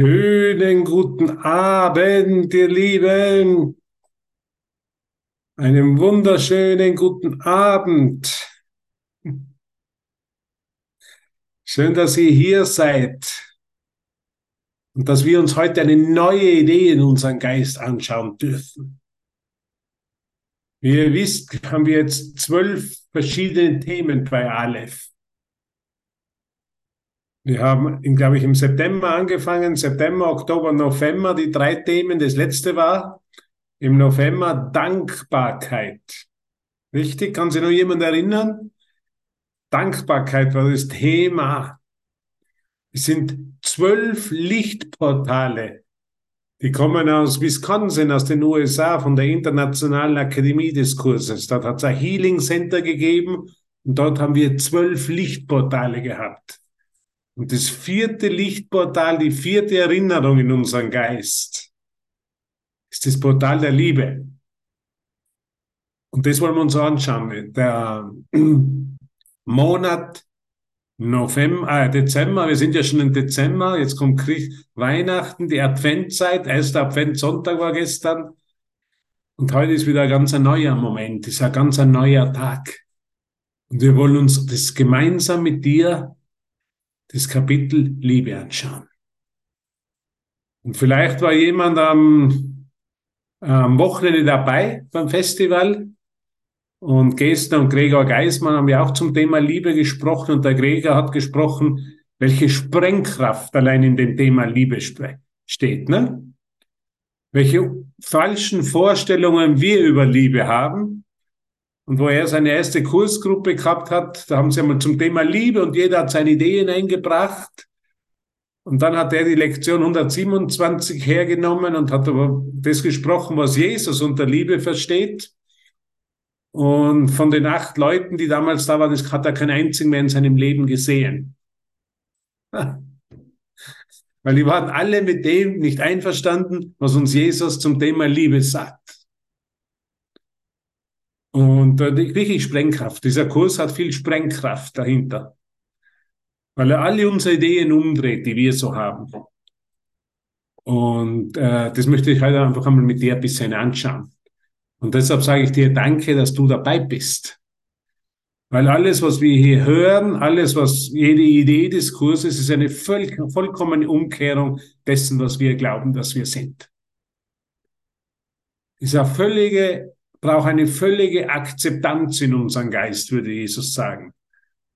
Schönen guten Abend, ihr Lieben. Einen wunderschönen guten Abend. Schön, dass ihr hier seid und dass wir uns heute eine neue Idee in unseren Geist anschauen dürfen. Wie ihr wisst, haben wir jetzt zwölf verschiedene Themen bei Aleph. Wir haben, glaube ich, im September angefangen, September, Oktober, November, die drei Themen. Das letzte war im November Dankbarkeit. Richtig? Kann sich noch jemand erinnern? Dankbarkeit war das Thema. Es sind zwölf Lichtportale. Die kommen aus Wisconsin, aus den USA, von der Internationalen Akademie des Kurses. Dort hat es ein Healing Center gegeben und dort haben wir zwölf Lichtportale gehabt. Und das vierte Lichtportal, die vierte Erinnerung in unseren Geist, ist das Portal der Liebe. Und das wollen wir uns anschauen. Der Monat November, äh, Dezember, wir sind ja schon im Dezember, jetzt kommt Weihnachten, die Adventzeit, erster Adventssonntag war gestern. Und heute ist wieder ein ganz neuer Moment, ist ein ganz neuer Tag. Und wir wollen uns das gemeinsam mit dir das Kapitel Liebe anschauen. Und vielleicht war jemand am, am Wochenende dabei beim Festival und Gestern und Gregor Geismann haben ja auch zum Thema Liebe gesprochen und der Gregor hat gesprochen, welche Sprengkraft allein in dem Thema Liebe steht, ne? Welche falschen Vorstellungen wir über Liebe haben und wo er seine erste Kursgruppe gehabt hat, da haben sie einmal zum Thema Liebe und jeder hat seine Ideen eingebracht. Und dann hat er die Lektion 127 hergenommen und hat aber das gesprochen, was Jesus unter Liebe versteht. Und von den acht Leuten, die damals da waren, hat er keinen einzigen mehr in seinem Leben gesehen. Weil die waren alle mit dem nicht einverstanden, was uns Jesus zum Thema Liebe sagt. Und äh, wirklich Sprengkraft. Dieser Kurs hat viel Sprengkraft dahinter. Weil er alle unsere Ideen umdreht, die wir so haben. Und äh, das möchte ich heute einfach einmal mit dir ein bisschen anschauen. Und deshalb sage ich dir Danke, dass du dabei bist. Weil alles, was wir hier hören, alles, was jede Idee des Kurses ist eine voll, vollkommene Umkehrung dessen, was wir glauben, dass wir sind. Ist eine völlige braucht eine völlige Akzeptanz in unserem Geist, würde Jesus sagen.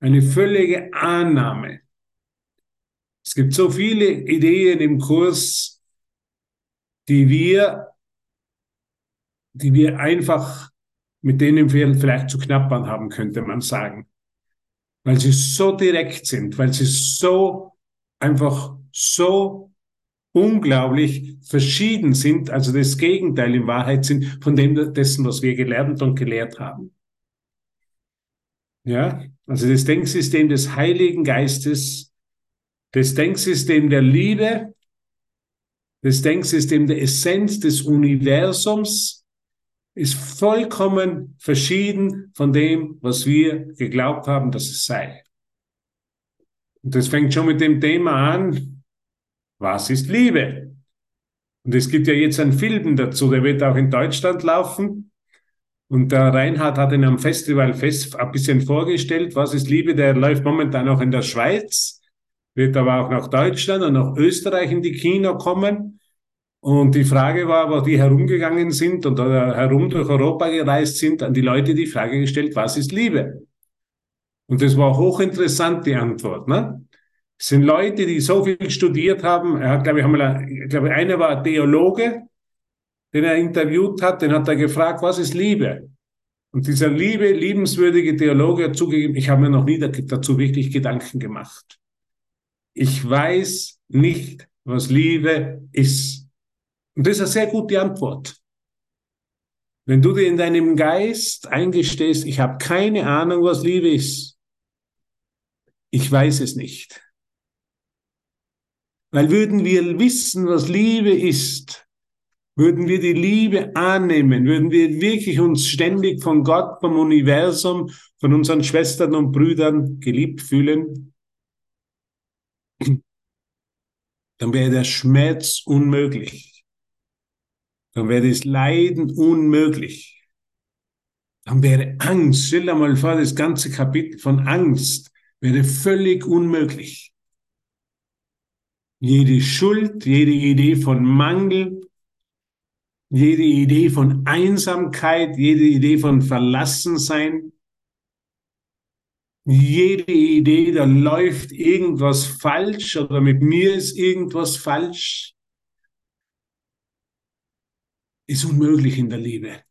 Eine völlige Annahme. Es gibt so viele Ideen im Kurs, die wir, die wir einfach, mit denen wir vielleicht zu knappern haben, könnte man sagen. Weil sie so direkt sind, weil sie so einfach so unglaublich verschieden sind, also das Gegenteil in Wahrheit sind von dem dessen, was wir gelernt und gelehrt haben. Ja, also das Denksystem des Heiligen Geistes, das Denksystem der Liebe, das Denksystem der Essenz des Universums ist vollkommen verschieden von dem, was wir geglaubt haben, dass es sei. Und das fängt schon mit dem Thema an, was ist Liebe? Und es gibt ja jetzt einen Film dazu, der wird auch in Deutschland laufen. Und der Reinhard hat ihn am Festival fest ein bisschen vorgestellt. Was ist Liebe? Der läuft momentan auch in der Schweiz, wird aber auch nach Deutschland und nach Österreich in die Kino kommen. Und die Frage war, wo die herumgegangen sind und herum durch Europa gereist sind, an die Leute die Frage gestellt, was ist Liebe? Und das war hochinteressant, die Antwort. Ne? Es sind Leute, die so viel studiert haben. Er hat, glaube ich, einmal, ich glaube, einer war Theologe, den er interviewt hat, den hat er gefragt, was ist Liebe? Und dieser liebe, liebenswürdige Theologe hat zugegeben, ich habe mir noch nie dazu wirklich Gedanken gemacht. Ich weiß nicht, was Liebe ist. Und das ist eine sehr gute Antwort. Wenn du dir in deinem Geist eingestehst, ich habe keine Ahnung, was Liebe ist. Ich weiß es nicht. Weil würden wir wissen, was Liebe ist, würden wir die Liebe annehmen, würden wir wirklich uns ständig von Gott, vom Universum, von unseren Schwestern und Brüdern geliebt fühlen, dann wäre der Schmerz unmöglich. Dann wäre das Leiden unmöglich. Dann wäre Angst, stell dir mal vor, das ganze Kapitel von Angst wäre völlig unmöglich. Jede Schuld, jede Idee von Mangel, jede Idee von Einsamkeit, jede Idee von Verlassensein, jede Idee, da läuft irgendwas falsch oder mit mir ist irgendwas falsch, ist unmöglich in der Liebe.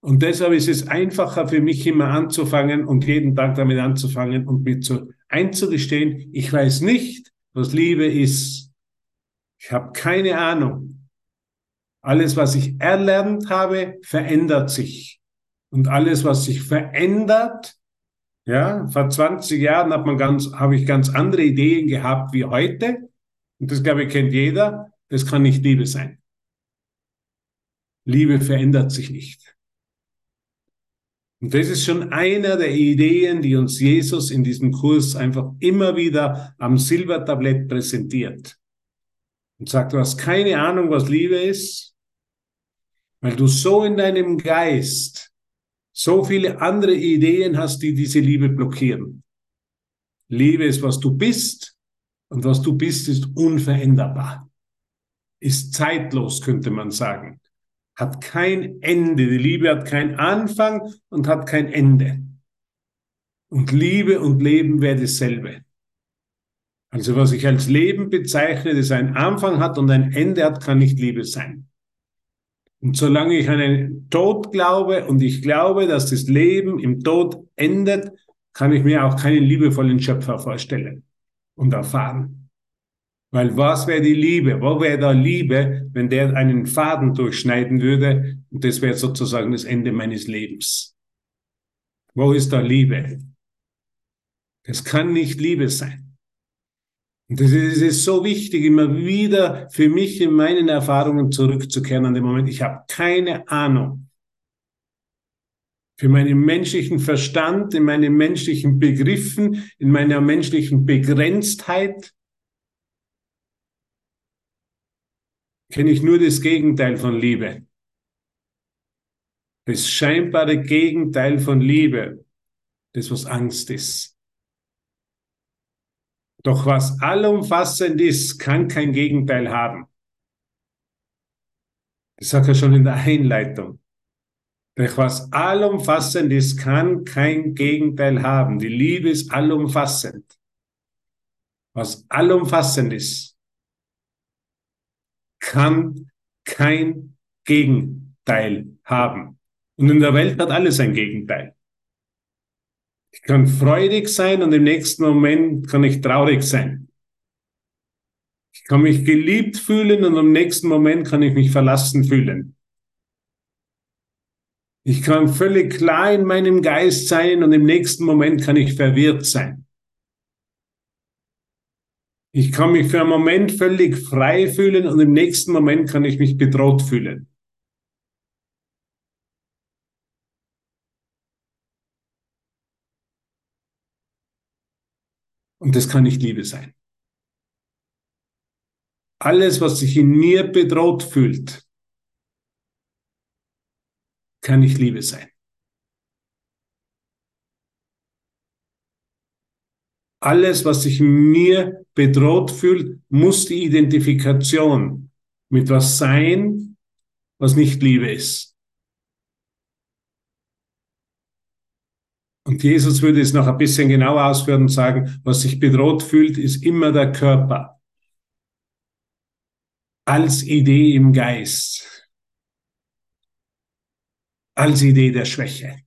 Und deshalb ist es einfacher für mich immer anzufangen und jeden Tag damit anzufangen und mir zu einzugestehen, ich weiß nicht, was Liebe ist. Ich habe keine Ahnung. Alles, was ich erlernt habe, verändert sich. Und alles, was sich verändert, ja, vor 20 Jahren hat man ganz, habe ich ganz andere Ideen gehabt wie heute. Und das, glaube ich, kennt jeder. Das kann nicht Liebe sein. Liebe verändert sich nicht. Und das ist schon einer der Ideen, die uns Jesus in diesem Kurs einfach immer wieder am Silbertablett präsentiert. Und sagt, du hast keine Ahnung, was Liebe ist, weil du so in deinem Geist so viele andere Ideen hast, die diese Liebe blockieren. Liebe ist, was du bist und was du bist, ist unveränderbar, ist zeitlos, könnte man sagen, hat kein Ende. Die Liebe hat keinen Anfang und hat kein Ende. Und Liebe und Leben wäre dasselbe. Also was ich als Leben bezeichne, das einen Anfang hat und ein Ende hat, kann nicht Liebe sein. Und solange ich an einen Tod glaube und ich glaube, dass das Leben im Tod endet, kann ich mir auch keinen liebevollen Schöpfer vorstellen und erfahren. Weil was wäre die Liebe? Wo wäre da Liebe, wenn der einen Faden durchschneiden würde? Und das wäre sozusagen das Ende meines Lebens. Wo ist da Liebe? Das kann nicht Liebe sein. Und das ist, ist so wichtig, immer wieder für mich in meinen Erfahrungen zurückzukehren an den Moment. Ich habe keine Ahnung. Für meinen menschlichen Verstand, in meinen menschlichen Begriffen, in meiner menschlichen Begrenztheit kenne ich nur das Gegenteil von Liebe. Das scheinbare Gegenteil von Liebe, das was Angst ist. Doch was allumfassend ist, kann kein Gegenteil haben. Das sagt er schon in der Einleitung. Doch was allumfassend ist, kann kein Gegenteil haben. Die Liebe ist allumfassend. Was allumfassend ist, kann kein Gegenteil haben. Und in der Welt hat alles ein Gegenteil. Ich kann freudig sein und im nächsten Moment kann ich traurig sein. Ich kann mich geliebt fühlen und im nächsten Moment kann ich mich verlassen fühlen. Ich kann völlig klar in meinem Geist sein und im nächsten Moment kann ich verwirrt sein. Ich kann mich für einen Moment völlig frei fühlen und im nächsten Moment kann ich mich bedroht fühlen. Und das kann nicht Liebe sein. Alles, was sich in mir bedroht fühlt, kann nicht Liebe sein. Alles, was sich mir bedroht fühlt, muss die Identifikation mit was sein, was nicht Liebe ist. Und Jesus würde es noch ein bisschen genauer ausführen und sagen, was sich bedroht fühlt, ist immer der Körper. Als Idee im Geist. Als Idee der Schwäche.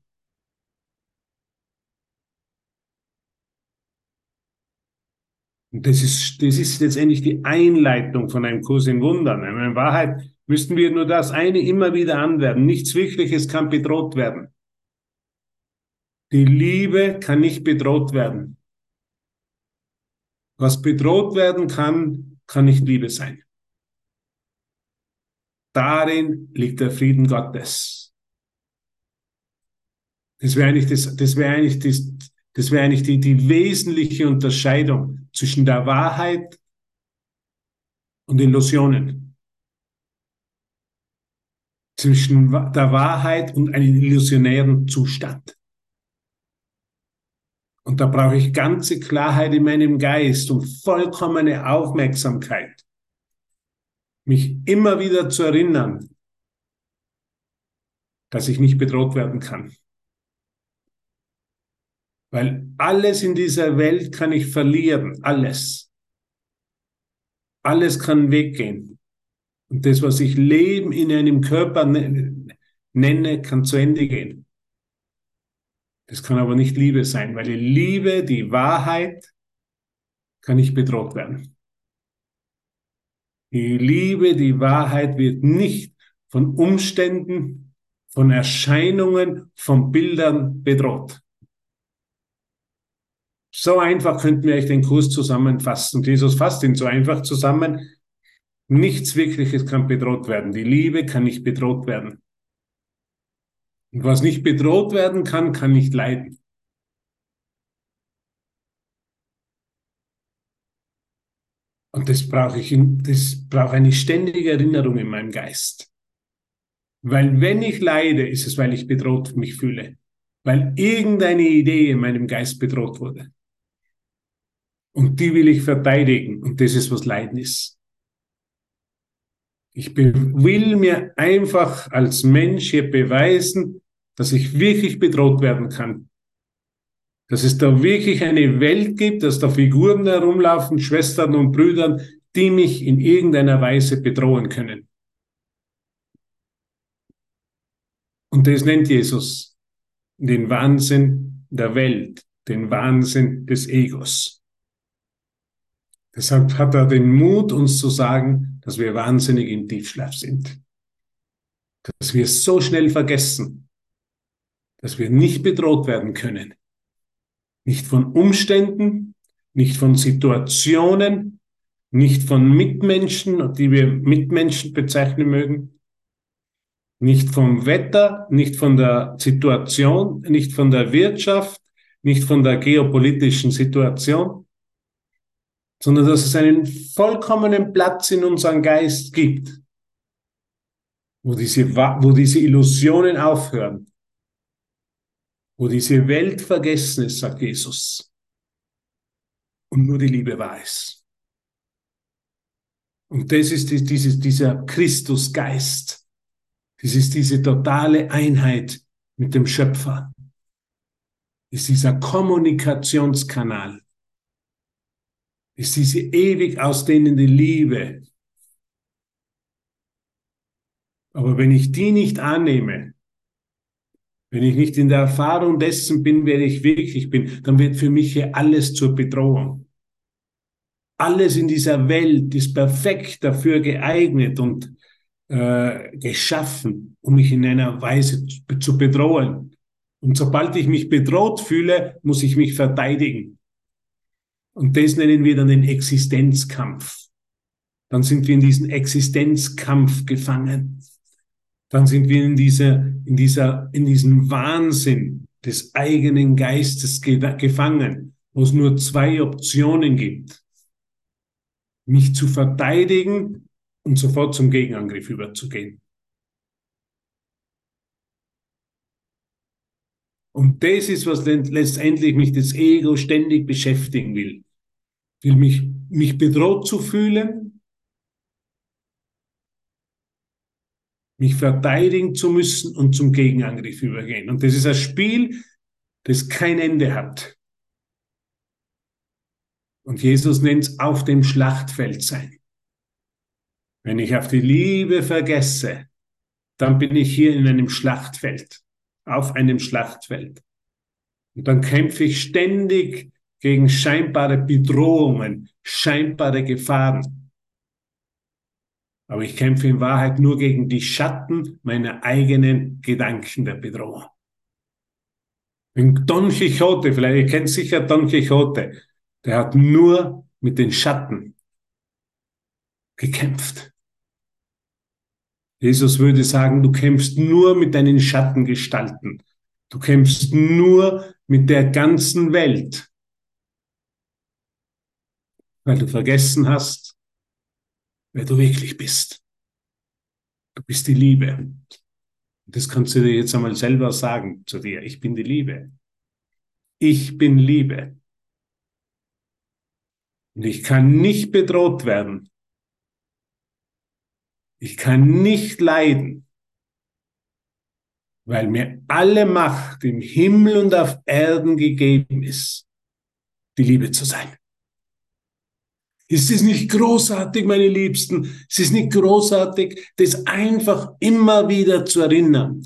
Das ist, das ist letztendlich die Einleitung von einem Kurs in Wundern. In Wahrheit müssten wir nur das eine immer wieder anwerben. Nichts Wirkliches kann bedroht werden. Die Liebe kann nicht bedroht werden. Was bedroht werden kann, kann nicht Liebe sein. Darin liegt der Frieden Gottes. Das wäre eigentlich, das, das wäre eigentlich, das, das wäre eigentlich die, die wesentliche Unterscheidung zwischen der Wahrheit und Illusionen. Zwischen der Wahrheit und einem illusionären Zustand. Und da brauche ich ganze Klarheit in meinem Geist und vollkommene Aufmerksamkeit, mich immer wieder zu erinnern, dass ich nicht bedroht werden kann. Weil alles in dieser Welt kann ich verlieren, alles. Alles kann weggehen. Und das, was ich Leben in einem Körper nenne, kann zu Ende gehen. Das kann aber nicht Liebe sein, weil die Liebe, die Wahrheit, kann nicht bedroht werden. Die Liebe, die Wahrheit wird nicht von Umständen, von Erscheinungen, von Bildern bedroht. So einfach könnten wir euch den Kurs zusammenfassen. Jesus fasst ihn so einfach zusammen. Nichts Wirkliches kann bedroht werden. Die Liebe kann nicht bedroht werden. Und was nicht bedroht werden kann, kann nicht leiden. Und das brauche ich, das brauche eine ständige Erinnerung in meinem Geist. Weil wenn ich leide, ist es, weil ich bedroht mich fühle. Weil irgendeine Idee in meinem Geist bedroht wurde. Und die will ich verteidigen. Und das ist, was Leiden ist. Ich will mir einfach als Mensch hier beweisen, dass ich wirklich bedroht werden kann. Dass es da wirklich eine Welt gibt, dass da Figuren herumlaufen, Schwestern und Brüdern, die mich in irgendeiner Weise bedrohen können. Und das nennt Jesus den Wahnsinn der Welt, den Wahnsinn des Egos. Deshalb hat er den Mut, uns zu sagen, dass wir wahnsinnig im Tiefschlaf sind. Dass wir so schnell vergessen, dass wir nicht bedroht werden können. Nicht von Umständen, nicht von Situationen, nicht von Mitmenschen, die wir Mitmenschen bezeichnen mögen, nicht vom Wetter, nicht von der Situation, nicht von der Wirtschaft, nicht von der geopolitischen Situation, sondern dass es einen vollkommenen Platz in unserem Geist gibt, wo diese, wo diese Illusionen aufhören, wo diese Welt vergessen ist, sagt Jesus, und nur die Liebe weiß. Und das ist dieses, dieser Christusgeist. Das ist diese totale Einheit mit dem Schöpfer. Das ist dieser Kommunikationskanal. Ist diese ewig ausdehnende Liebe. Aber wenn ich die nicht annehme, wenn ich nicht in der Erfahrung dessen bin, wer ich wirklich bin, dann wird für mich hier alles zur Bedrohung. Alles in dieser Welt ist perfekt dafür geeignet und äh, geschaffen, um mich in einer Weise zu bedrohen. Und sobald ich mich bedroht fühle, muss ich mich verteidigen. Und das nennen wir dann den Existenzkampf. Dann sind wir in diesen Existenzkampf gefangen dann sind wir in dieser, in dieser, in diesem Wahnsinn des eigenen Geistes gefangen, wo es nur zwei Optionen gibt. Mich zu verteidigen und sofort zum Gegenangriff überzugehen. Und das ist, was letztendlich mich das Ego ständig beschäftigen will. Will mich, mich bedroht zu fühlen, mich verteidigen zu müssen und zum Gegenangriff übergehen. Und das ist ein Spiel, das kein Ende hat. Und Jesus nennt es auf dem Schlachtfeld sein. Wenn ich auf die Liebe vergesse, dann bin ich hier in einem Schlachtfeld, auf einem Schlachtfeld. Und dann kämpfe ich ständig gegen scheinbare Bedrohungen, scheinbare Gefahren. Aber ich kämpfe in Wahrheit nur gegen die Schatten meiner eigenen Gedanken der Bedrohung. Wenn Don Quixote, vielleicht ihr kennt sicher Don Quixote, der hat nur mit den Schatten gekämpft. Jesus würde sagen, du kämpfst nur mit deinen Schattengestalten. Du kämpfst nur mit der ganzen Welt. Weil du vergessen hast, wer du wirklich bist. Du bist die Liebe. Das kannst du dir jetzt einmal selber sagen zu dir. Ich bin die Liebe. Ich bin Liebe. Und ich kann nicht bedroht werden. Ich kann nicht leiden, weil mir alle Macht im Himmel und auf Erden gegeben ist, die Liebe zu sein. Ist es nicht großartig, meine Liebsten? Es ist nicht großartig, das einfach immer wieder zu erinnern.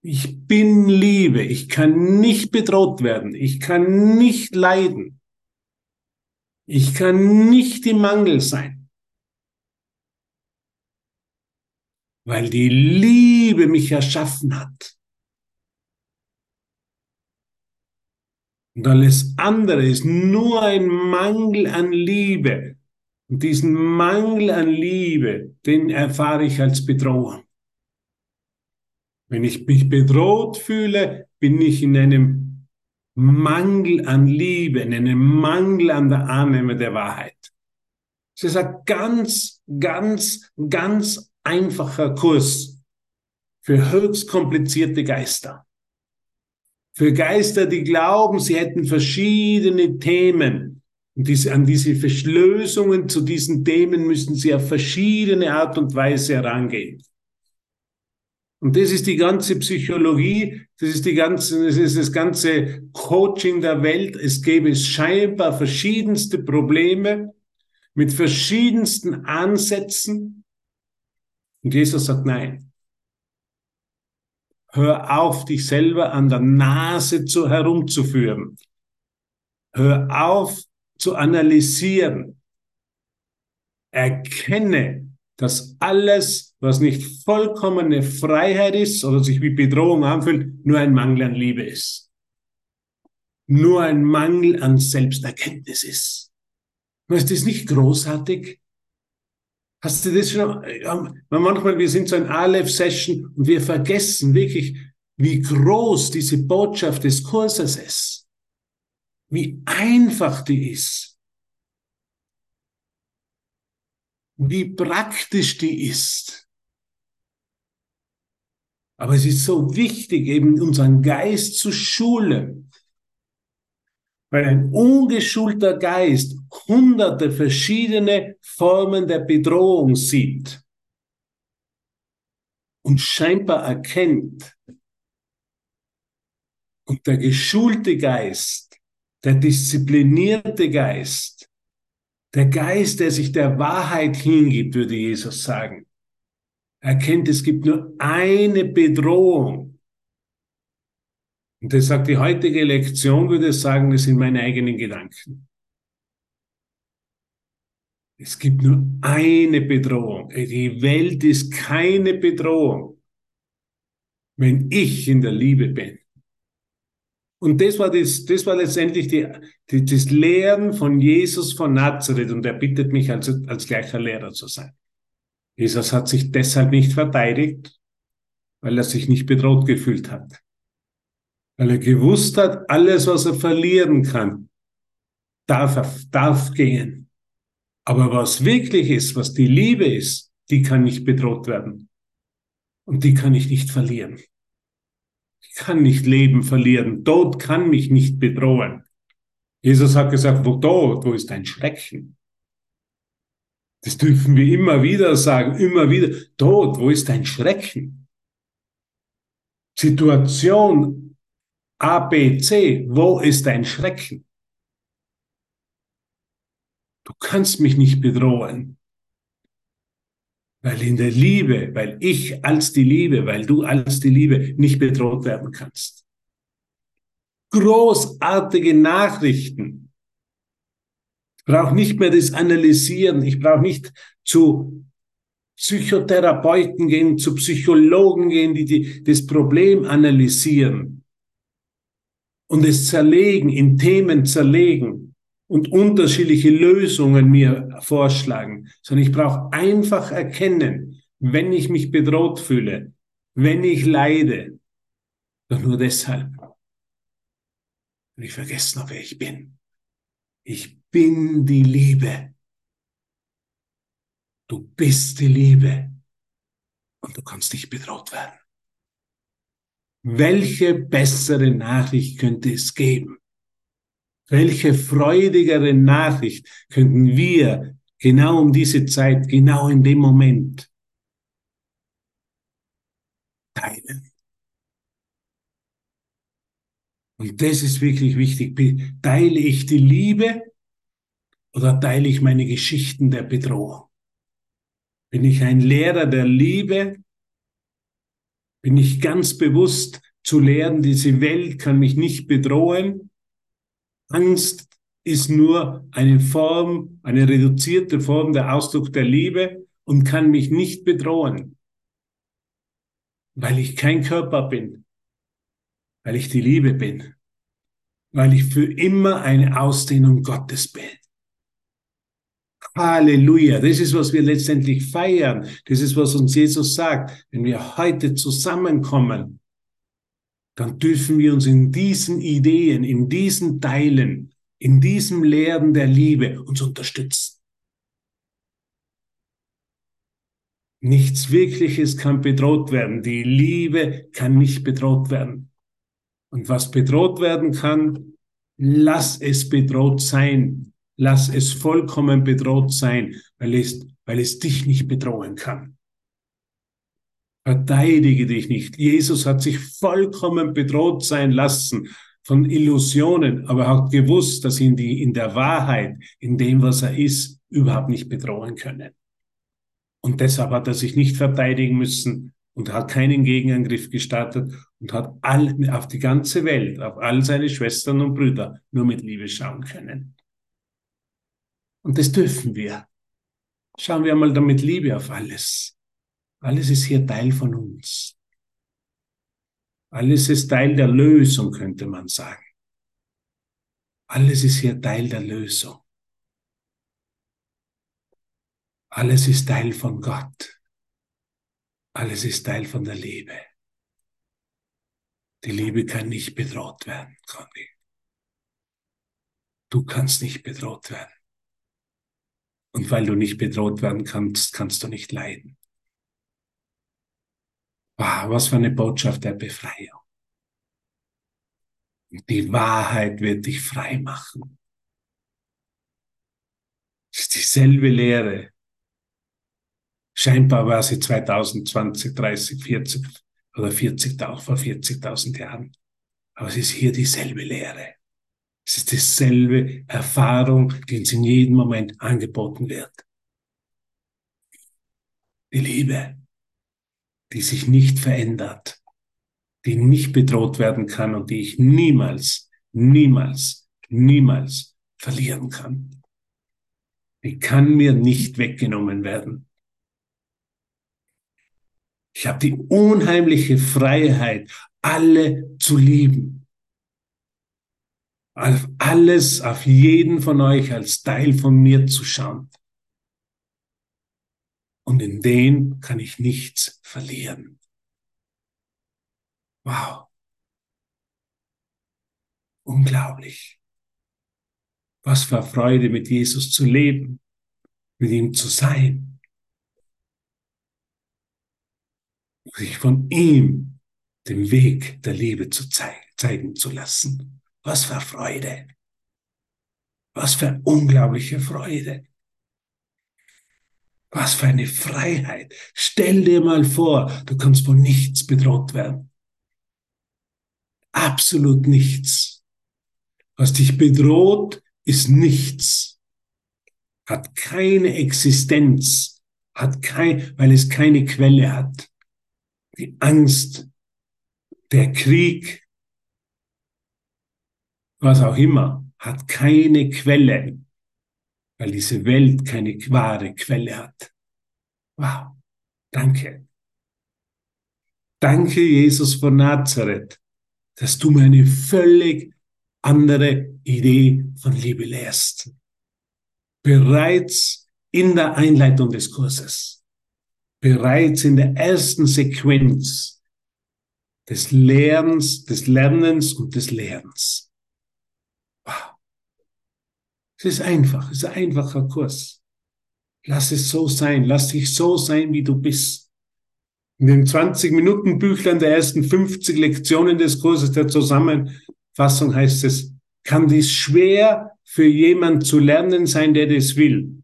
Ich bin Liebe. Ich kann nicht bedroht werden. Ich kann nicht leiden. Ich kann nicht im Mangel sein. Weil die Liebe mich erschaffen hat. Und alles andere ist nur ein Mangel an Liebe. Und diesen Mangel an Liebe, den erfahre ich als Bedrohung. Wenn ich mich bedroht fühle, bin ich in einem Mangel an Liebe, in einem Mangel an der Annahme der Wahrheit. Es ist ein ganz, ganz, ganz einfacher Kurs für höchst komplizierte Geister. Für Geister, die glauben, sie hätten verschiedene Themen. Und diese, an diese Verschlösungen zu diesen Themen müssen sie auf verschiedene Art und Weise herangehen. Und das ist die ganze Psychologie, das ist die ganze, das ist das ganze Coaching der Welt. Es gäbe scheinbar verschiedenste Probleme mit verschiedensten Ansätzen. Und Jesus sagt nein. Hör auf, dich selber an der Nase zu herumzuführen. Hör auf zu analysieren. Erkenne, dass alles, was nicht vollkommene Freiheit ist oder sich wie Bedrohung anfühlt, nur ein Mangel an Liebe ist. Nur ein Mangel an Selbsterkenntnis ist. Ist das nicht großartig? Hast du das schon? Manchmal, wir sind so ein Aleph-Session und wir vergessen wirklich, wie groß diese Botschaft des Kurses ist. Wie einfach die ist. Wie praktisch die ist. Aber es ist so wichtig, eben unseren Geist zu schulen. Weil ein ungeschulter Geist hunderte verschiedene Formen der Bedrohung sieht und scheinbar erkennt. Und der geschulte Geist, der disziplinierte Geist, der Geist, der sich der Wahrheit hingibt, würde Jesus sagen, erkennt, es gibt nur eine Bedrohung und das sagt die heutige Lektion, würde sagen, das sind meine eigenen Gedanken. Es gibt nur eine Bedrohung. Die Welt ist keine Bedrohung, wenn ich in der Liebe bin. Und das war, das, das war letztendlich die, die, das Lehren von Jesus von Nazareth. Und er bittet mich als, als gleicher Lehrer zu sein. Jesus hat sich deshalb nicht verteidigt, weil er sich nicht bedroht gefühlt hat weil er gewusst hat, alles, was er verlieren kann, darf, darf gehen. Aber was wirklich ist, was die Liebe ist, die kann nicht bedroht werden. Und die kann ich nicht verlieren. Ich kann nicht Leben verlieren. Tod kann mich nicht bedrohen. Jesus hat gesagt, wo Tod, wo ist dein Schrecken? Das dürfen wir immer wieder sagen, immer wieder. Tod, wo ist dein Schrecken? Situation A, B, C, wo ist dein Schrecken? Du kannst mich nicht bedrohen. Weil in der Liebe, weil ich als die Liebe, weil du als die Liebe nicht bedroht werden kannst. Großartige Nachrichten. Ich brauche nicht mehr das Analysieren. Ich brauche nicht zu Psychotherapeuten gehen, zu Psychologen gehen, die, die das Problem analysieren und es zerlegen, in Themen zerlegen und unterschiedliche Lösungen mir vorschlagen, sondern ich brauche einfach erkennen, wenn ich mich bedroht fühle, wenn ich leide, doch nur deshalb, weil ich vergessen habe, wer ich bin. Ich bin die Liebe. Du bist die Liebe. Und du kannst nicht bedroht werden. Welche bessere Nachricht könnte es geben? Welche freudigere Nachricht könnten wir genau um diese Zeit, genau in dem Moment teilen? Und das ist wirklich wichtig. Teile ich die Liebe oder teile ich meine Geschichten der Bedrohung? Bin ich ein Lehrer der Liebe? Bin ich ganz bewusst zu lehren, diese Welt kann mich nicht bedrohen? Angst ist nur eine Form, eine reduzierte Form der Ausdruck der Liebe und kann mich nicht bedrohen, weil ich kein Körper bin, weil ich die Liebe bin, weil ich für immer eine Ausdehnung Gottes bin. Halleluja, das ist, was wir letztendlich feiern. Das ist, was uns Jesus sagt. Wenn wir heute zusammenkommen, dann dürfen wir uns in diesen Ideen, in diesen Teilen, in diesem Lehren der Liebe uns unterstützen. Nichts Wirkliches kann bedroht werden. Die Liebe kann nicht bedroht werden. Und was bedroht werden kann, lass es bedroht sein. Lass es vollkommen bedroht sein, weil es, weil es dich nicht bedrohen kann. Verteidige dich nicht. Jesus hat sich vollkommen bedroht sein lassen von Illusionen, aber er hat gewusst, dass ihn die in der Wahrheit, in dem, was er ist, überhaupt nicht bedrohen können. Und deshalb hat er sich nicht verteidigen müssen, und hat keinen Gegenangriff gestartet und hat all, auf die ganze Welt, auf all seine Schwestern und Brüder nur mit Liebe schauen können. Und das dürfen wir. Schauen wir einmal damit Liebe auf alles. Alles ist hier Teil von uns. Alles ist Teil der Lösung, könnte man sagen. Alles ist hier Teil der Lösung. Alles ist Teil von Gott. Alles ist Teil von der Liebe. Die Liebe kann nicht bedroht werden, Conny. Du kannst nicht bedroht werden. Und weil du nicht bedroht werden kannst, kannst du nicht leiden. Wow, was für eine Botschaft der Befreiung. Die Wahrheit wird dich frei machen. Es ist dieselbe Lehre, Scheinbar war sie 2020, 30, 40 oder 40, auch vor 40.000 Jahren. Aber es ist hier dieselbe Lehre. Es ist dieselbe Erfahrung, die uns in jedem Moment angeboten wird. Die Liebe, die sich nicht verändert, die nicht bedroht werden kann und die ich niemals, niemals, niemals verlieren kann. Die kann mir nicht weggenommen werden. Ich habe die unheimliche Freiheit, alle zu lieben. Auf alles, auf jeden von euch als Teil von mir zu schauen. Und in den kann ich nichts verlieren. Wow. Unglaublich. Was für Freude, mit Jesus zu leben, mit ihm zu sein. sich von ihm den Weg der Liebe zu zeigen, zeigen zu lassen. Was für Freude. Was für unglaubliche Freude. Was für eine Freiheit. Stell dir mal vor, du kannst von nichts bedroht werden. Absolut nichts. Was dich bedroht, ist nichts. Hat keine Existenz. Hat kein, weil es keine Quelle hat die Angst, der Krieg, was auch immer, hat keine Quelle, weil diese Welt keine wahre Quelle hat. Wow, danke. Danke, Jesus von Nazareth, dass du mir eine völlig andere Idee von Liebe lehrst. Bereits in der Einleitung des Kurses bereits in der ersten Sequenz des Lernens, des Lernens und des Lehrens. Es ist einfach, es ist ein einfacher Kurs. Lass es so sein, lass dich so sein, wie du bist. In dem 20-Minuten-Büchlein der ersten 50 Lektionen des Kurses der Zusammenfassung heißt es, kann dies schwer für jemand zu lernen sein, der das will.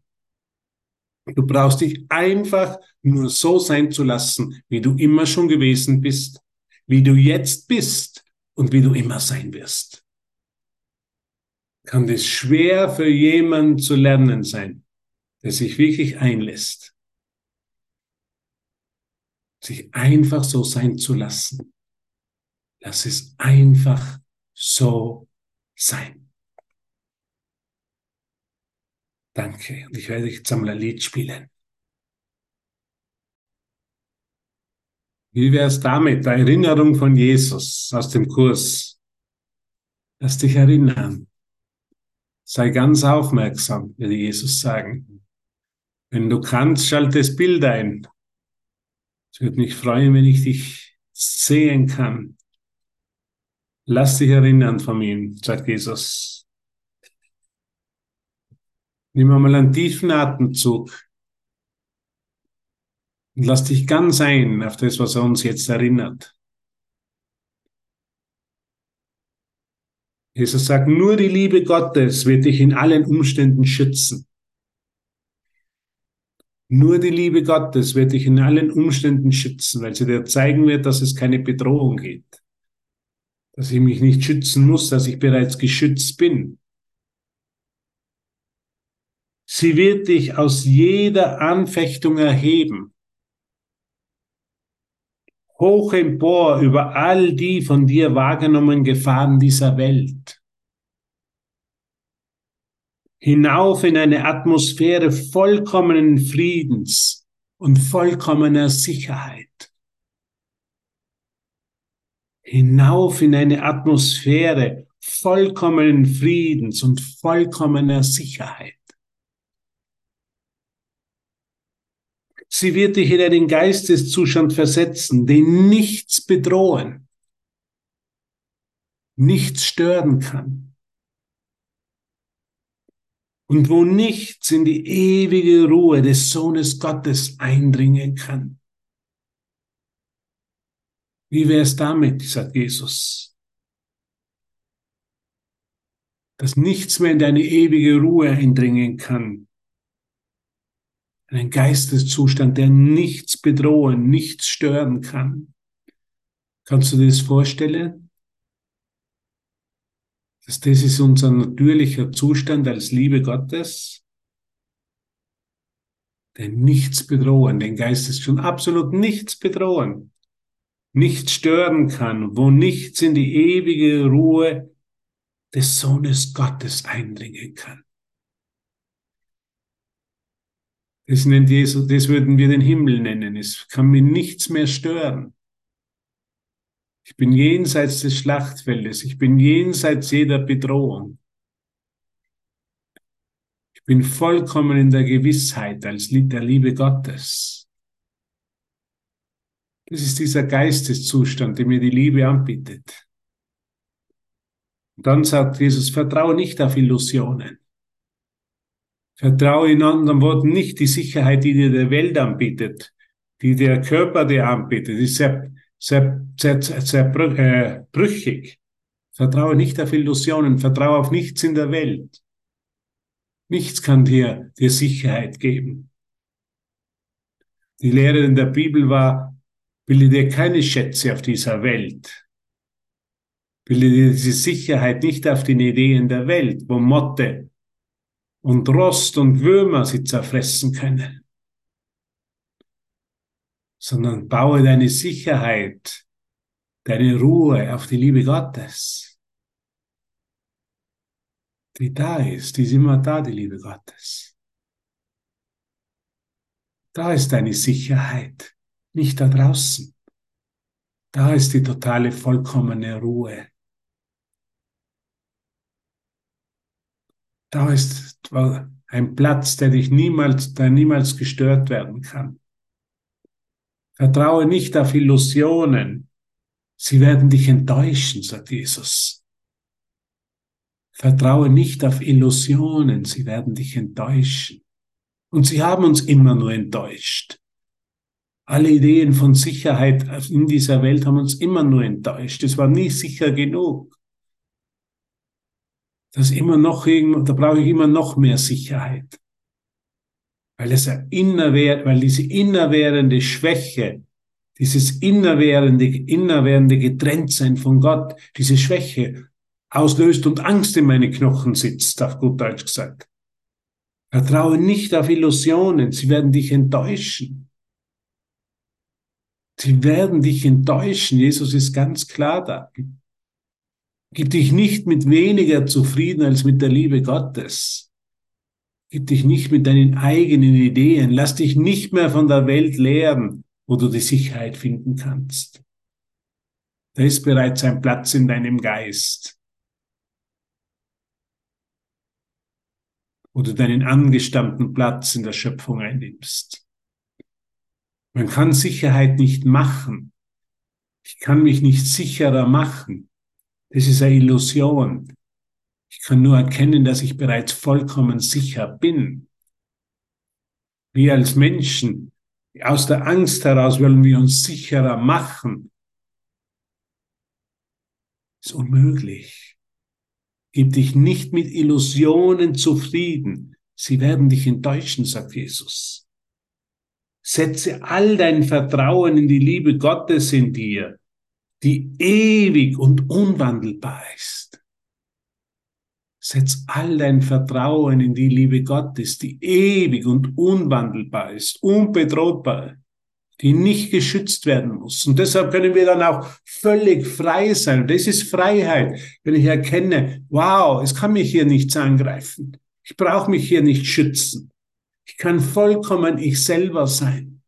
Du brauchst dich einfach nur so sein zu lassen, wie du immer schon gewesen bist, wie du jetzt bist und wie du immer sein wirst. Kann das schwer für jemanden zu lernen sein, der sich wirklich einlässt, sich einfach so sein zu lassen. Lass es einfach so sein. Danke. Und ich werde jetzt einmal ein Lied spielen. Wie wäre es damit? Erinnerung von Jesus aus dem Kurs. Lass dich erinnern. Sei ganz aufmerksam, würde Jesus sagen. Wenn du kannst, schalte das Bild ein. Es würde mich freuen, wenn ich dich sehen kann. Lass dich erinnern von ihm, sagt Jesus. Nimm einmal einen tiefen Atemzug und lass dich ganz ein auf das, was er uns jetzt erinnert. Jesus sagt, nur die Liebe Gottes wird dich in allen Umständen schützen. Nur die Liebe Gottes wird dich in allen Umständen schützen, weil sie dir zeigen wird, dass es keine Bedrohung gibt. Dass ich mich nicht schützen muss, dass ich bereits geschützt bin. Sie wird dich aus jeder Anfechtung erheben. Hoch empor über all die von dir wahrgenommenen Gefahren dieser Welt. Hinauf in eine Atmosphäre vollkommenen Friedens und vollkommener Sicherheit. Hinauf in eine Atmosphäre vollkommenen Friedens und vollkommener Sicherheit. Sie wird dich in einen Geisteszustand versetzen, den nichts bedrohen, nichts stören kann. Und wo nichts in die ewige Ruhe des Sohnes Gottes eindringen kann. Wie wäre es damit, sagt Jesus? Dass nichts mehr in deine ewige Ruhe eindringen kann, einen Geisteszustand, der nichts bedrohen, nichts stören kann. Kannst du dir das vorstellen? Dass das ist unser natürlicher Zustand als Liebe Gottes, der nichts bedrohen, den Geisteszustand absolut nichts bedrohen, nichts stören kann, wo nichts in die ewige Ruhe des Sohnes Gottes eindringen kann. Das nennt Jesus, das würden wir den Himmel nennen. Es kann mir nichts mehr stören. Ich bin jenseits des Schlachtfeldes. Ich bin jenseits jeder Bedrohung. Ich bin vollkommen in der Gewissheit als Lied der Liebe Gottes. Das ist dieser Geisteszustand, der mir die Liebe anbietet. Und dann sagt Jesus, vertraue nicht auf Illusionen. Vertraue in anderen Worten nicht die Sicherheit, die dir der Welt anbietet, die der Körper dir anbietet, ist sehr, sehr, sehr, sehr, sehr äh, brüchig. Vertraue nicht auf Illusionen, vertraue auf nichts in der Welt. Nichts kann dir, dir Sicherheit geben. Die Lehre in der Bibel war, bilde dir keine Schätze auf dieser Welt. Bilde dir diese Sicherheit nicht auf den Ideen der Welt, wo Motte und Rost und Würmer sie zerfressen können, sondern baue deine Sicherheit, deine Ruhe auf die Liebe Gottes, die da ist, die ist immer da, die Liebe Gottes. Da ist deine Sicherheit, nicht da draußen. Da ist die totale, vollkommene Ruhe. Da ist ein Platz, der dich niemals, der niemals gestört werden kann. Vertraue nicht auf Illusionen. Sie werden dich enttäuschen, sagt Jesus. Vertraue nicht auf Illusionen, sie werden dich enttäuschen. Und sie haben uns immer nur enttäuscht. Alle Ideen von Sicherheit in dieser Welt haben uns immer nur enttäuscht. Es war nie sicher genug. Das immer noch, da brauche ich immer noch mehr Sicherheit. Weil es innerwehr, weil diese innerwährende Schwäche, dieses innerwährende, innerwährende Getrenntsein von Gott, diese Schwäche auslöst und Angst in meine Knochen sitzt, auf gut Deutsch gesagt. Vertraue nicht auf Illusionen, sie werden dich enttäuschen. Sie werden dich enttäuschen. Jesus ist ganz klar da. Gib dich nicht mit weniger zufrieden als mit der Liebe Gottes. Gib dich nicht mit deinen eigenen Ideen. Lass dich nicht mehr von der Welt lehren, wo du die Sicherheit finden kannst. Da ist bereits ein Platz in deinem Geist, wo du deinen angestammten Platz in der Schöpfung einnimmst. Man kann Sicherheit nicht machen. Ich kann mich nicht sicherer machen. Das ist eine Illusion. Ich kann nur erkennen, dass ich bereits vollkommen sicher bin. Wir als Menschen, aus der Angst heraus wollen wir uns sicherer machen. Ist unmöglich. Gib dich nicht mit Illusionen zufrieden. Sie werden dich enttäuschen, sagt Jesus. Setze all dein Vertrauen in die Liebe Gottes in dir, die ewig und unwandelbar ist. Setz all dein Vertrauen in die Liebe Gottes, die ewig und unwandelbar ist, unbedrohbar, die nicht geschützt werden muss. Und deshalb können wir dann auch völlig frei sein. Das ist Freiheit, wenn ich erkenne, wow, es kann mich hier nichts angreifen. Ich brauche mich hier nicht schützen. Ich kann vollkommen ich selber sein.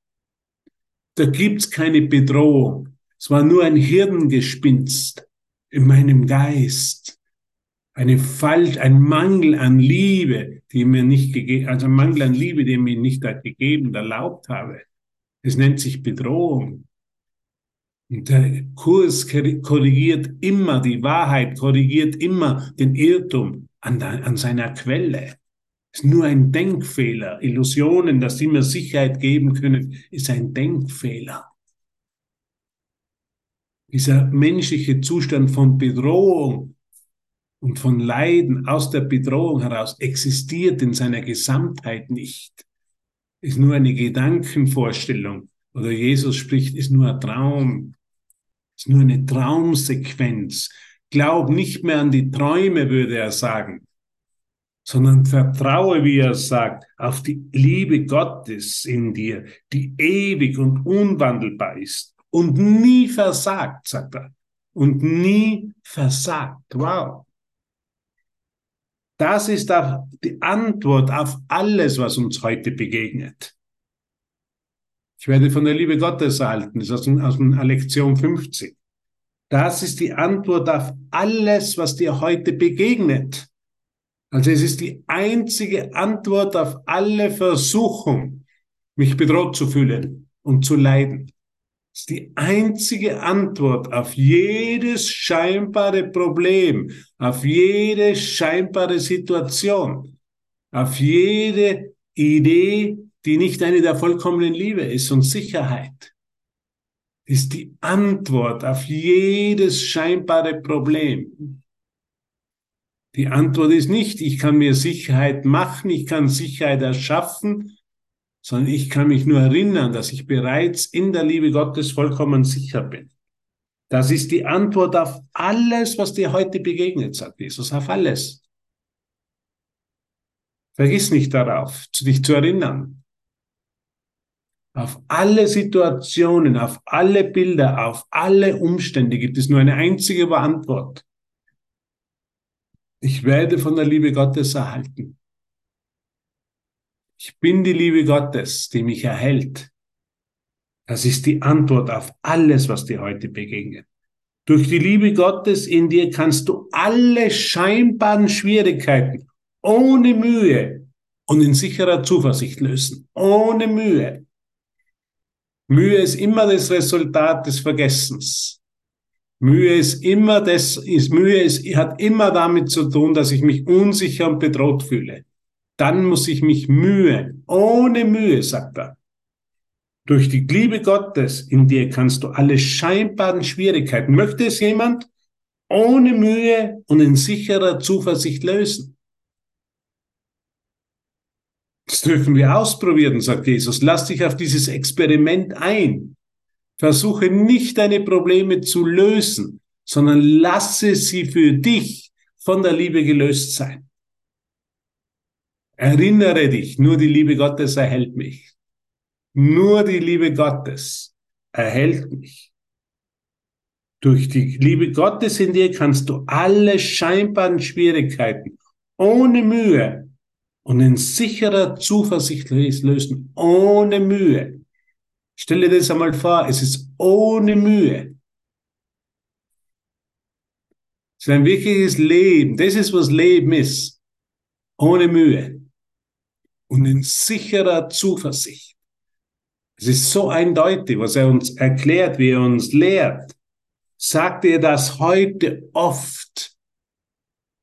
Da gibt's keine Bedrohung. Es war nur ein Hirngespinst in meinem Geist. Eine Falt, ein Mangel an Liebe, die mir nicht gegeben, also ein Mangel an Liebe, den mir nicht gegeben, erlaubt habe. Es nennt sich Bedrohung. Und der Kurs korrigiert immer, die Wahrheit korrigiert immer den Irrtum an, der, an seiner Quelle ist nur ein Denkfehler. Illusionen, dass sie mir Sicherheit geben können, ist ein Denkfehler. Dieser menschliche Zustand von Bedrohung und von Leiden aus der Bedrohung heraus existiert in seiner Gesamtheit nicht. Ist nur eine Gedankenvorstellung. Oder Jesus spricht, ist nur ein Traum. Ist nur eine Traumsequenz. Glaub nicht mehr an die Träume, würde er sagen sondern vertraue, wie er sagt, auf die Liebe Gottes in dir, die ewig und unwandelbar ist und nie versagt, sagt er. Und nie versagt. Wow. Das ist auch die Antwort auf alles, was uns heute begegnet. Ich werde von der Liebe Gottes erhalten, das ist aus, aus Lektion 50. Das ist die Antwort auf alles, was dir heute begegnet. Also es ist die einzige Antwort auf alle Versuchung, mich bedroht zu fühlen und zu leiden. Ist die einzige Antwort auf jedes scheinbare Problem, auf jede scheinbare Situation, auf jede Idee, die nicht eine der vollkommenen Liebe ist und Sicherheit ist die Antwort auf jedes scheinbare Problem. Die Antwort ist nicht, ich kann mir Sicherheit machen, ich kann Sicherheit erschaffen, sondern ich kann mich nur erinnern, dass ich bereits in der Liebe Gottes vollkommen sicher bin. Das ist die Antwort auf alles, was dir heute begegnet, sagt Jesus, auf alles. Vergiss nicht darauf, dich zu erinnern. Auf alle Situationen, auf alle Bilder, auf alle Umstände gibt es nur eine einzige Antwort. Ich werde von der Liebe Gottes erhalten. Ich bin die Liebe Gottes, die mich erhält. Das ist die Antwort auf alles, was dir heute begegnet. Durch die Liebe Gottes in dir kannst du alle scheinbaren Schwierigkeiten ohne Mühe und in sicherer Zuversicht lösen. Ohne Mühe. Mühe ist immer das Resultat des Vergessens. Mühe ist immer das, ist Mühe ist, hat immer damit zu tun, dass ich mich unsicher und bedroht fühle. Dann muss ich mich Mühe, ohne Mühe, sagt er. Durch die Liebe Gottes in dir kannst du alle scheinbaren Schwierigkeiten, möchte es jemand, ohne Mühe und in sicherer Zuversicht lösen. Das dürfen wir ausprobieren, sagt Jesus. Lass dich auf dieses Experiment ein. Versuche nicht deine Probleme zu lösen, sondern lasse sie für dich von der Liebe gelöst sein. Erinnere dich, nur die Liebe Gottes erhält mich. Nur die Liebe Gottes erhält mich. Durch die Liebe Gottes in dir kannst du alle scheinbaren Schwierigkeiten ohne Mühe und in sicherer Zuversicht lösen, ohne Mühe. Stell dir das einmal vor, es ist ohne Mühe. Es ist ein wirkliches Leben. Das ist, was Leben ist. Ohne Mühe. Und in sicherer Zuversicht. Es ist so eindeutig, was er uns erklärt, wie er uns lehrt. Sagt er das heute oft?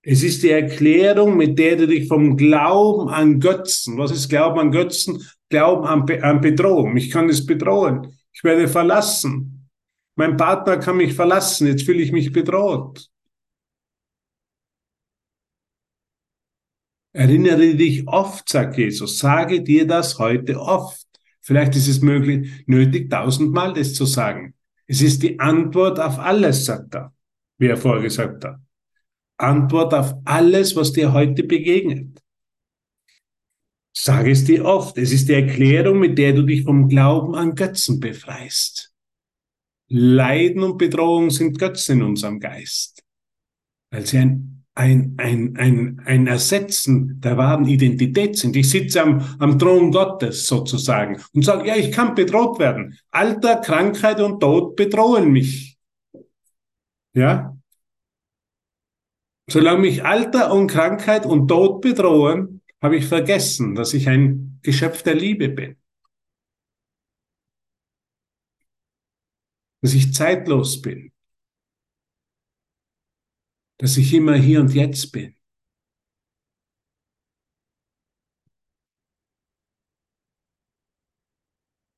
Es ist die Erklärung, mit der du dich vom Glauben an Götzen, was ist Glauben an Götzen? Glauben an, an Bedrohung. Mich kann es bedrohen. Ich werde verlassen. Mein Partner kann mich verlassen. Jetzt fühle ich mich bedroht. Erinnere dich oft, sagt Jesus. Sage dir das heute oft. Vielleicht ist es möglich, nötig, tausendmal das zu sagen. Es ist die Antwort auf alles, sagt er, wie er vorher gesagt hat. Antwort auf alles, was dir heute begegnet. Sag es dir oft. Es ist die Erklärung, mit der du dich vom Glauben an Götzen befreist. Leiden und Bedrohung sind Götzen in unserem Geist, weil sie ein, ein, ein, ein, ein Ersetzen der wahren Identität sind. Ich sitze am, am Thron Gottes sozusagen und sage, ja, ich kann bedroht werden. Alter, Krankheit und Tod bedrohen mich. Ja? Solange mich Alter und Krankheit und Tod bedrohen, habe ich vergessen, dass ich ein Geschöpf der Liebe bin. Dass ich zeitlos bin. Dass ich immer hier und jetzt bin.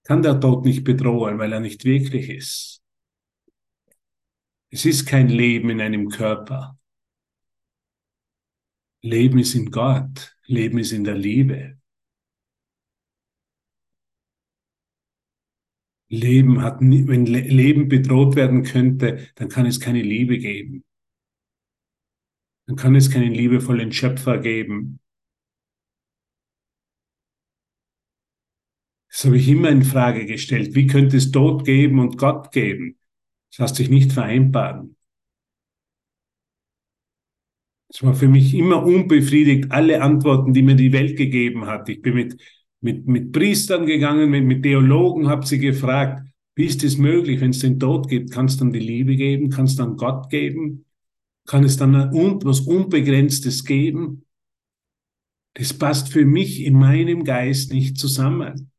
Kann der Tod nicht bedrohen, weil er nicht wirklich ist. Es ist kein Leben in einem Körper. Leben ist in Gott. Leben ist in der Liebe. Leben hat, wenn Leben bedroht werden könnte, dann kann es keine Liebe geben. Dann kann es keinen liebevollen Schöpfer geben. Das habe ich immer in Frage gestellt. Wie könnte es Tod geben und Gott geben? Das lässt sich nicht vereinbaren. Es war für mich immer unbefriedigt, alle Antworten, die mir die Welt gegeben hat. Ich bin mit, mit, mit Priestern gegangen, mit, mit Theologen, habe sie gefragt, wie ist es möglich, wenn es den Tod gibt? Kann es dann die Liebe geben? Kann es dann Gott geben? Kann es dann was Unbegrenztes geben? Das passt für mich in meinem Geist nicht zusammen.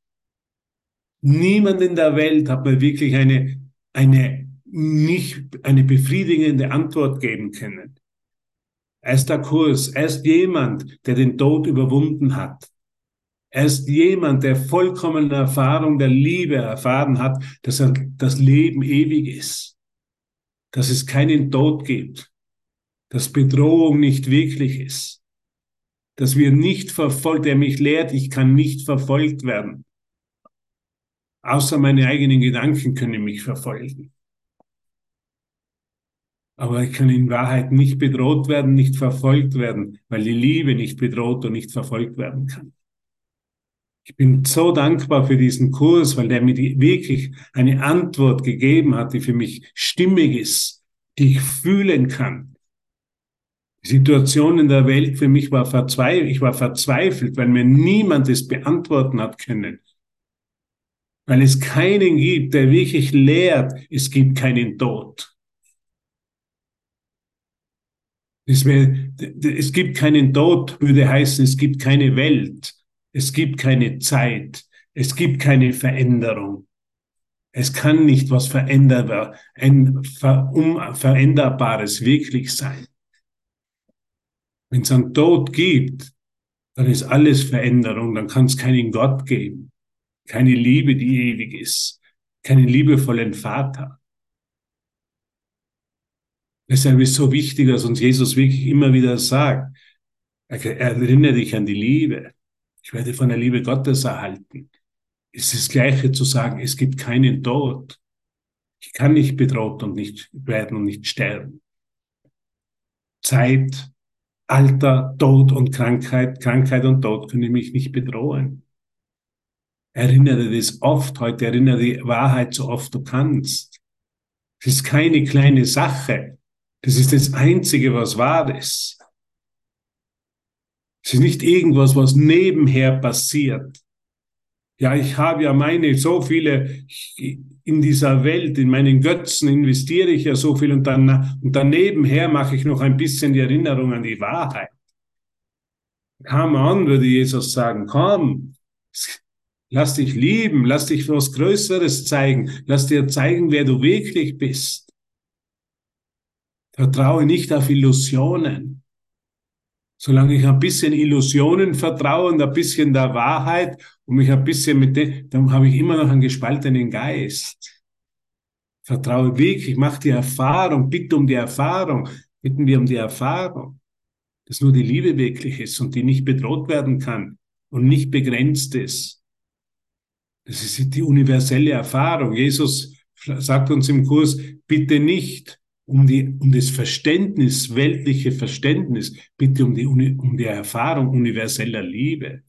Niemand in der Welt hat mir wirklich eine, eine, nicht, eine befriedigende Antwort geben können. Er ist der Kurs. Er ist jemand, der den Tod überwunden hat. Er ist jemand, der vollkommene Erfahrung der Liebe erfahren hat, dass er das Leben ewig ist. Dass es keinen Tod gibt. Dass Bedrohung nicht wirklich ist. Dass wir nicht verfolgt, der mich lehrt, ich kann nicht verfolgt werden. Außer meine eigenen Gedanken können mich verfolgen aber ich kann in Wahrheit nicht bedroht werden, nicht verfolgt werden, weil die Liebe nicht bedroht und nicht verfolgt werden kann. Ich bin so dankbar für diesen Kurs, weil der mir wirklich eine Antwort gegeben hat, die für mich stimmig ist, die ich fühlen kann. Die Situation in der Welt für mich war verzweifelt, ich war verzweifelt, weil mir niemand es beantworten hat können. Weil es keinen gibt, der wirklich lehrt, es gibt keinen Tod. Es, wär, es gibt keinen Tod, würde heißen, es gibt keine Welt, es gibt keine Zeit, es gibt keine Veränderung. Es kann nicht was veränderbar, ein Veränderbares wirklich sein. Wenn es einen Tod gibt, dann ist alles Veränderung, dann kann es keinen Gott geben, keine Liebe, die ewig ist, keinen liebevollen Vater. Deshalb ist es so wichtig, dass uns Jesus wirklich immer wieder sagt, erinnere dich an die Liebe. Ich werde von der Liebe Gottes erhalten. Es ist das Gleiche zu sagen, es gibt keinen Tod. Ich kann nicht bedroht und nicht werden und nicht sterben. Zeit, Alter, Tod und Krankheit, Krankheit und Tod können mich nicht bedrohen. Erinnere das oft heute, erinnere die Wahrheit so oft du kannst. Es ist keine kleine Sache. Das ist das Einzige, was wahr ist. Es ist nicht irgendwas, was nebenher passiert. Ja, ich habe ja meine so viele in dieser Welt, in meinen Götzen investiere ich ja so viel und dann und danebenher mache ich noch ein bisschen die Erinnerung an die Wahrheit. Come on, würde Jesus sagen, komm, lass dich lieben, lass dich was Größeres zeigen, lass dir zeigen, wer du wirklich bist. Vertraue nicht auf Illusionen. Solange ich ein bisschen Illusionen vertraue und ein bisschen der Wahrheit und mich ein bisschen mit dem, dann habe ich immer noch einen gespaltenen Geist. Vertraue wirklich, mach die Erfahrung, bitte um die Erfahrung, bitten wir um die Erfahrung, dass nur die Liebe wirklich ist und die nicht bedroht werden kann und nicht begrenzt ist. Das ist die universelle Erfahrung. Jesus sagt uns im Kurs, bitte nicht um, die, um das Verständnis, weltliche Verständnis, bitte um die, um die Erfahrung universeller Liebe.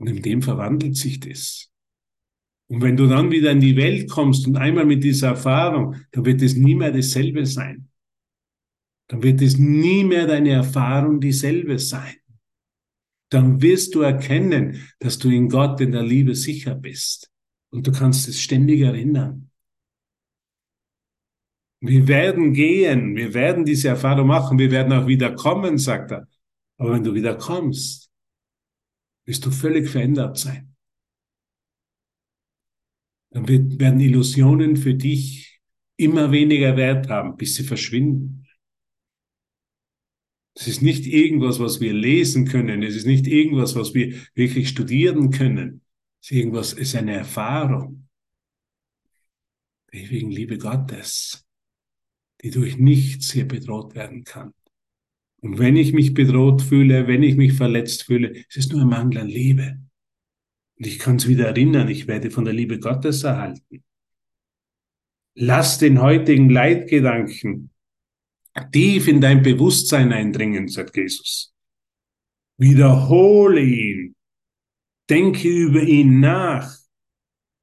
Und in dem verwandelt sich das. Und wenn du dann wieder in die Welt kommst und einmal mit dieser Erfahrung, dann wird es nie mehr dasselbe sein. Dann wird es nie mehr deine Erfahrung dieselbe sein. Dann wirst du erkennen, dass du in Gott, in der Liebe sicher bist. Und du kannst es ständig erinnern. Wir werden gehen, wir werden diese Erfahrung machen, wir werden auch wieder kommen, sagt er. Aber wenn du wieder kommst, wirst du völlig verändert sein. Dann wird, werden Illusionen für dich immer weniger Wert haben, bis sie verschwinden. Es ist nicht irgendwas, was wir lesen können. Es ist nicht irgendwas, was wir wirklich studieren können. Es ist irgendwas, es ist eine Erfahrung. Wegen Liebe Gottes die durch nichts hier bedroht werden kann. Und wenn ich mich bedroht fühle, wenn ich mich verletzt fühle, es ist nur ein Mangel an Liebe. Und ich kann es wieder erinnern, ich werde von der Liebe Gottes erhalten. Lass den heutigen Leitgedanken tief in dein Bewusstsein eindringen, sagt Jesus. Wiederhole ihn. Denke über ihn nach.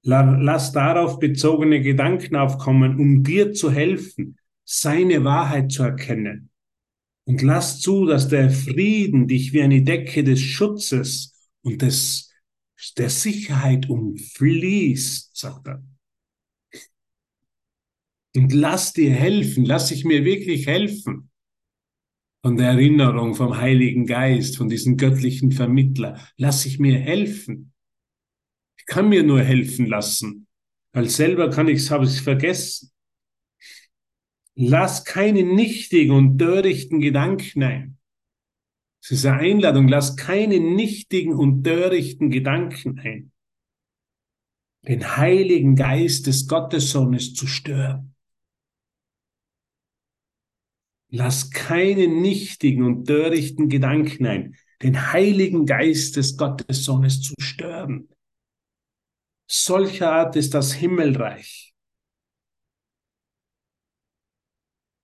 Lass darauf bezogene Gedanken aufkommen, um dir zu helfen, seine Wahrheit zu erkennen. Und lass zu, dass der Frieden dich wie eine Decke des Schutzes und des, der Sicherheit umfließt, sagt er. Und lass dir helfen, lass dich mir wirklich helfen. Von der Erinnerung vom Heiligen Geist, von diesem göttlichen Vermittler, lass ich mir helfen. Ich kann mir nur helfen lassen, weil selber kann ich es, habe ich es vergessen. Lass keine nichtigen und törichten Gedanken ein. Es ist eine Einladung, lass keine nichtigen und törichten Gedanken ein. Den Heiligen Geist des Gottessohnes zu stören. Lass keine nichtigen und törichten Gedanken ein, den Heiligen Geist des Gottessohnes zu stören. Solcher Art ist das Himmelreich.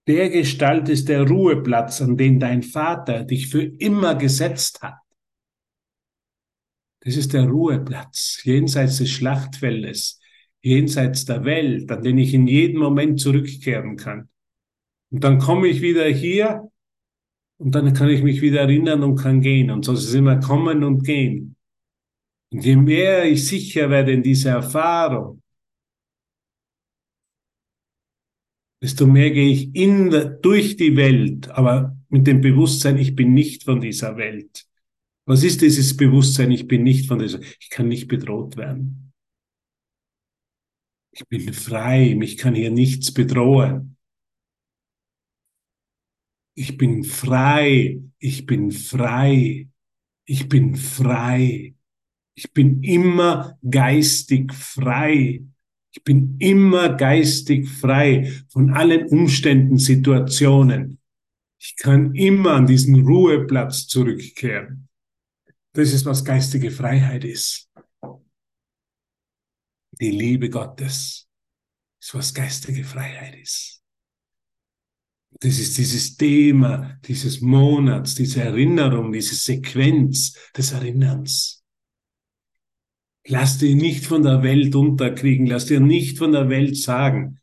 Der Gestalt ist der Ruheplatz, an den dein Vater dich für immer gesetzt hat. Das ist der Ruheplatz, jenseits des Schlachtfeldes, jenseits der Welt, an den ich in jedem Moment zurückkehren kann. Und dann komme ich wieder hier und dann kann ich mich wieder erinnern und kann gehen. Und so ist es immer kommen und gehen. Und je mehr ich sicher werde in dieser Erfahrung, desto mehr gehe ich in, durch die Welt, aber mit dem Bewusstsein, ich bin nicht von dieser Welt. Was ist dieses Bewusstsein, ich bin nicht von dieser, ich kann nicht bedroht werden. Ich bin frei, mich kann hier nichts bedrohen. Ich bin frei, ich bin frei, ich bin frei. Ich bin immer geistig frei. Ich bin immer geistig frei von allen Umständen, Situationen. Ich kann immer an diesen Ruheplatz zurückkehren. Das ist, was geistige Freiheit ist. Die Liebe Gottes ist, was geistige Freiheit ist. Das ist dieses Thema dieses Monats, diese Erinnerung, diese Sequenz des Erinnerns. Lass dir nicht von der Welt unterkriegen, lass dir nicht von der Welt sagen,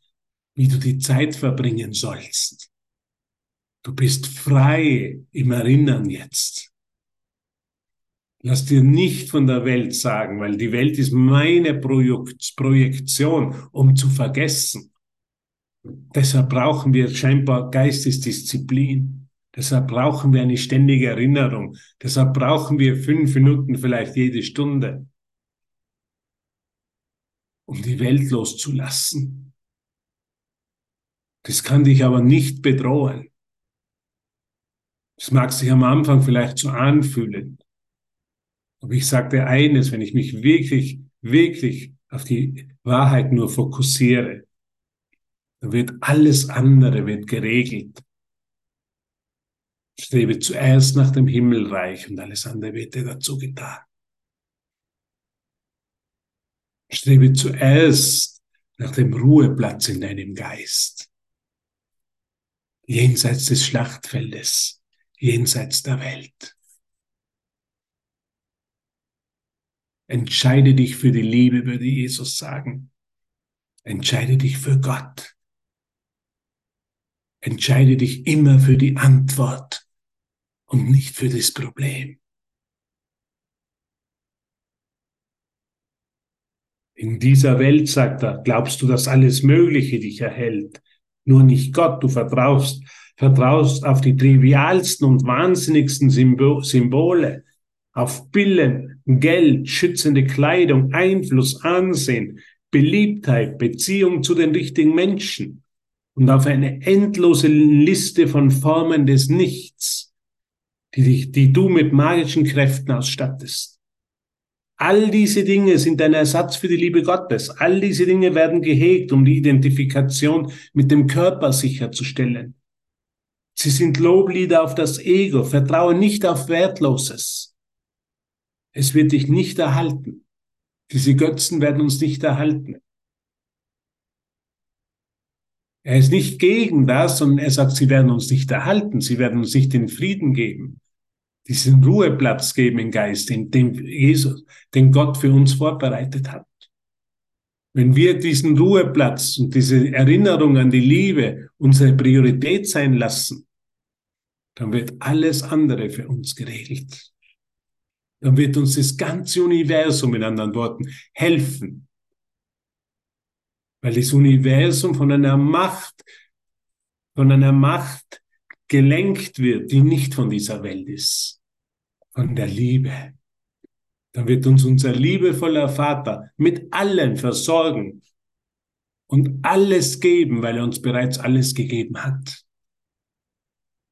wie du die Zeit verbringen sollst. Du bist frei im Erinnern jetzt. Lass dir nicht von der Welt sagen, weil die Welt ist meine Projektion, um zu vergessen. Deshalb brauchen wir scheinbar Geistesdisziplin. Deshalb brauchen wir eine ständige Erinnerung. Deshalb brauchen wir fünf Minuten, vielleicht jede Stunde, um die Welt loszulassen. Das kann dich aber nicht bedrohen. Das mag sich am Anfang vielleicht so anfühlen. Aber ich sagte eines, wenn ich mich wirklich, wirklich auf die Wahrheit nur fokussiere, dann wird alles andere wird geregelt. Strebe zuerst nach dem Himmelreich und alles andere wird dir dazu getan. Strebe zuerst nach dem Ruheplatz in deinem Geist. Jenseits des Schlachtfeldes, jenseits der Welt. Entscheide dich für die Liebe, würde Jesus sagen. Entscheide dich für Gott. Entscheide dich immer für die Antwort und nicht für das Problem. In dieser Welt, sagt er, glaubst du, dass alles Mögliche dich erhält. Nur nicht Gott, du vertraust, vertraust auf die trivialsten und wahnsinnigsten Symbole, auf Billen, Geld, schützende Kleidung, Einfluss, Ansehen, Beliebtheit, Beziehung zu den richtigen Menschen und auf eine endlose Liste von Formen des Nichts, die, dich, die du mit magischen Kräften ausstattest. All diese Dinge sind ein Ersatz für die Liebe Gottes. All diese Dinge werden gehegt, um die Identifikation mit dem Körper sicherzustellen. Sie sind Loblieder auf das Ego. Vertraue nicht auf Wertloses. Es wird dich nicht erhalten. Diese Götzen werden uns nicht erhalten. Er ist nicht gegen das, sondern er sagt, sie werden uns nicht erhalten. Sie werden uns nicht den Frieden geben diesen Ruheplatz geben im Geist, den, den Jesus, den Gott für uns vorbereitet hat. Wenn wir diesen Ruheplatz und diese Erinnerung an die Liebe unsere Priorität sein lassen, dann wird alles andere für uns geregelt. Dann wird uns das ganze Universum in anderen Worten helfen. Weil das Universum von einer Macht, von einer Macht gelenkt wird, die nicht von dieser Welt ist, von der Liebe. Dann wird uns unser liebevoller Vater mit allem versorgen und alles geben, weil er uns bereits alles gegeben hat.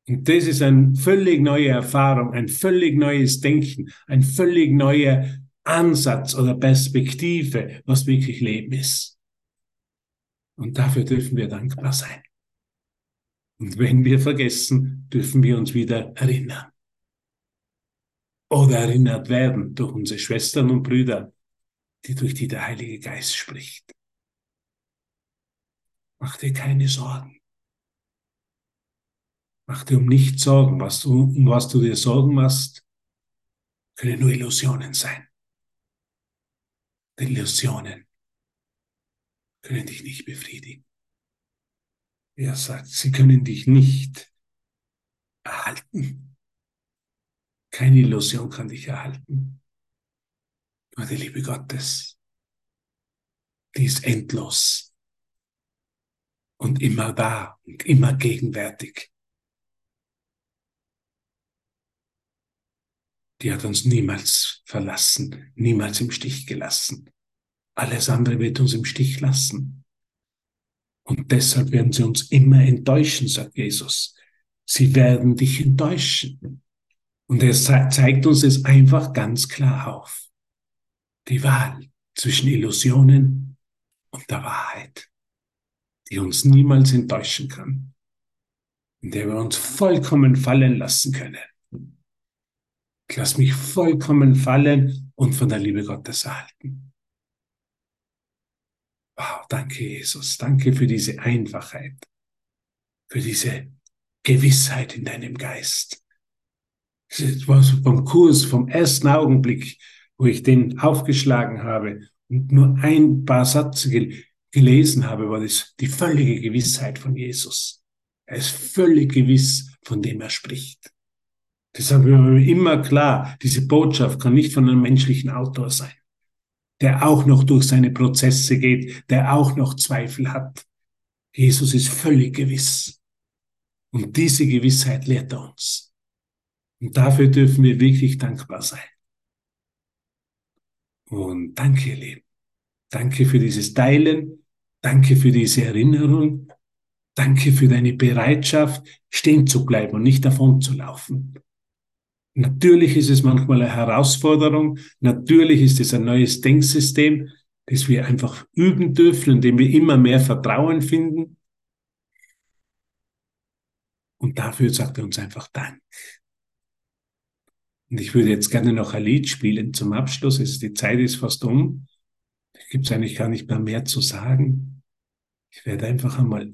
Und das ist eine völlig neue Erfahrung, ein völlig neues Denken, ein völlig neuer Ansatz oder Perspektive, was wirklich Leben ist. Und dafür dürfen wir dankbar sein. Und wenn wir vergessen, dürfen wir uns wieder erinnern. Oder erinnert werden durch unsere Schwestern und Brüder, die durch die der Heilige Geist spricht. Mach dir keine Sorgen. Mach dir um nichts Sorgen. Was du, um was du dir Sorgen machst, können nur Illusionen sein. Denn Illusionen können dich nicht befriedigen. Er sagt, sie können dich nicht erhalten. Keine Illusion kann dich erhalten. Nur die Liebe Gottes, die ist endlos und immer da und immer gegenwärtig. Die hat uns niemals verlassen, niemals im Stich gelassen. Alles andere wird uns im Stich lassen. Und deshalb werden sie uns immer enttäuschen, sagt Jesus. Sie werden dich enttäuschen. Und er zeigt uns es einfach ganz klar auf. Die Wahl zwischen Illusionen und der Wahrheit, die uns niemals enttäuschen kann, in der wir uns vollkommen fallen lassen können. Ich lass mich vollkommen fallen und von der Liebe Gottes erhalten. Wow, danke Jesus, danke für diese Einfachheit, für diese Gewissheit in deinem Geist. Das war so vom Kurs, vom ersten Augenblick, wo ich den aufgeschlagen habe und nur ein paar Sätze gel gelesen habe, war das die völlige Gewissheit von Jesus. Er ist völlig gewiss, von dem er spricht. Deshalb war immer klar, diese Botschaft kann nicht von einem menschlichen Autor sein, der auch noch durch seine Prozesse geht, der auch noch Zweifel hat. Jesus ist völlig gewiss. Und diese Gewissheit lehrt er uns. Und dafür dürfen wir wirklich dankbar sein. Und danke, ihr. Danke für dieses Teilen. Danke für diese Erinnerung. Danke für deine Bereitschaft, stehen zu bleiben und nicht davon zu laufen. Natürlich ist es manchmal eine Herausforderung. Natürlich ist es ein neues Denksystem, das wir einfach üben dürfen, indem wir immer mehr Vertrauen finden. Und dafür sagt er uns einfach Dank. Und ich würde jetzt gerne noch ein Lied spielen zum Abschluss. Es, die Zeit ist fast um. Da gibt es eigentlich gar nicht mehr mehr zu sagen. Ich werde einfach einmal